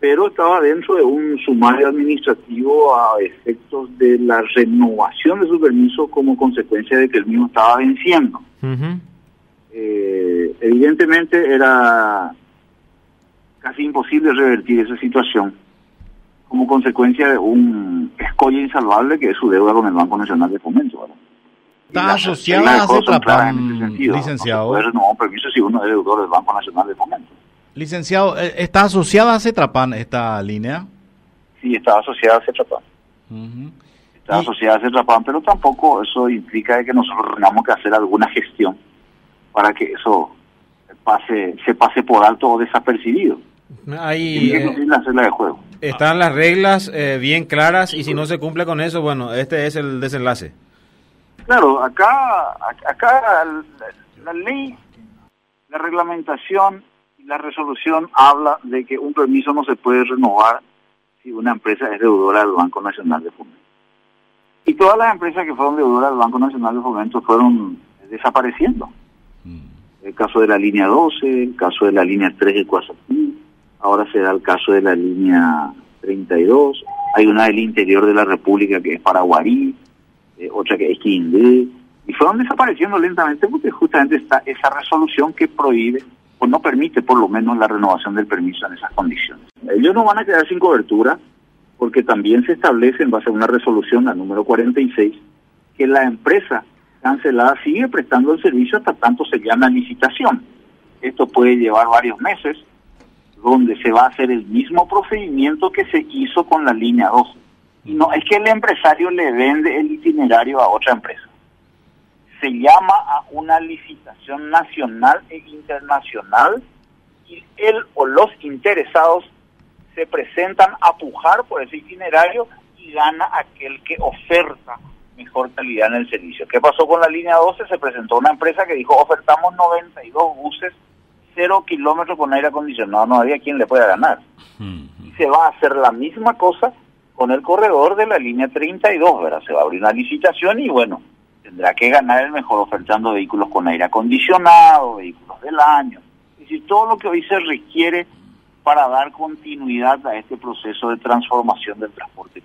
pero estaba dentro de un sumario administrativo a efectos de la renovación de su permiso como consecuencia de que el mismo estaba venciendo. Eh, evidentemente era casi imposible revertir esa situación como consecuencia de un escollo insalvable que es su deuda con el Banco Nacional de Fomento. Está asociada a licenciado. No renovar un permiso si uno es deudor del Banco Nacional de Fomento. Licenciado, eh, ¿está asociada a Cetrapan esta línea? Sí, está asociada a Cetrapan. Está asociada a Cetrapan, pero tampoco eso implica que nosotros tengamos que hacer alguna gestión para que eso pase se pase por alto o desapercibido. Ahí eh, de juego. Están las reglas eh, bien claras y si no se cumple con eso, bueno, este es el desenlace. Claro, acá, acá la, ley, la reglamentación la resolución habla de que un permiso no se puede renovar si una empresa es deudora del Banco Nacional de Fomento. Y todas las empresas que fueron deudoras del Banco Nacional de Fomento fueron desapareciendo. Mm. El caso de la línea 12, el caso de la línea 3 de Cuasatí, ahora se da el caso de la línea 32, hay una del interior de la República que es Paraguarí, eh, otra que es Quindé, y fueron desapareciendo lentamente porque justamente está esa resolución que prohíbe o no permite por lo menos la renovación del permiso en esas condiciones. Ellos no van a quedar sin cobertura porque también se establece en base a una resolución, la número 46, que la empresa cancelada sigue prestando el servicio hasta tanto se llama licitación. Esto puede llevar varios meses, donde se va a hacer el mismo procedimiento que se hizo con la línea 12 no es que el empresario le vende el itinerario a otra empresa. Se llama a una licitación nacional e internacional y él o los interesados se presentan a pujar por ese itinerario y gana aquel que oferta mejor calidad en el servicio. ¿Qué pasó con la línea 12? Se presentó una empresa que dijo ofertamos 92 buses, cero kilómetros con aire acondicionado, no había quien le pueda ganar. Y se va a hacer la misma cosa con el corredor de la línea 32, ¿verdad? Se va a abrir una licitación y bueno, tendrá que ganar el mejor ofertando vehículos con aire acondicionado, vehículos del año, es decir, todo lo que hoy se requiere para dar continuidad a este proceso de transformación del transporte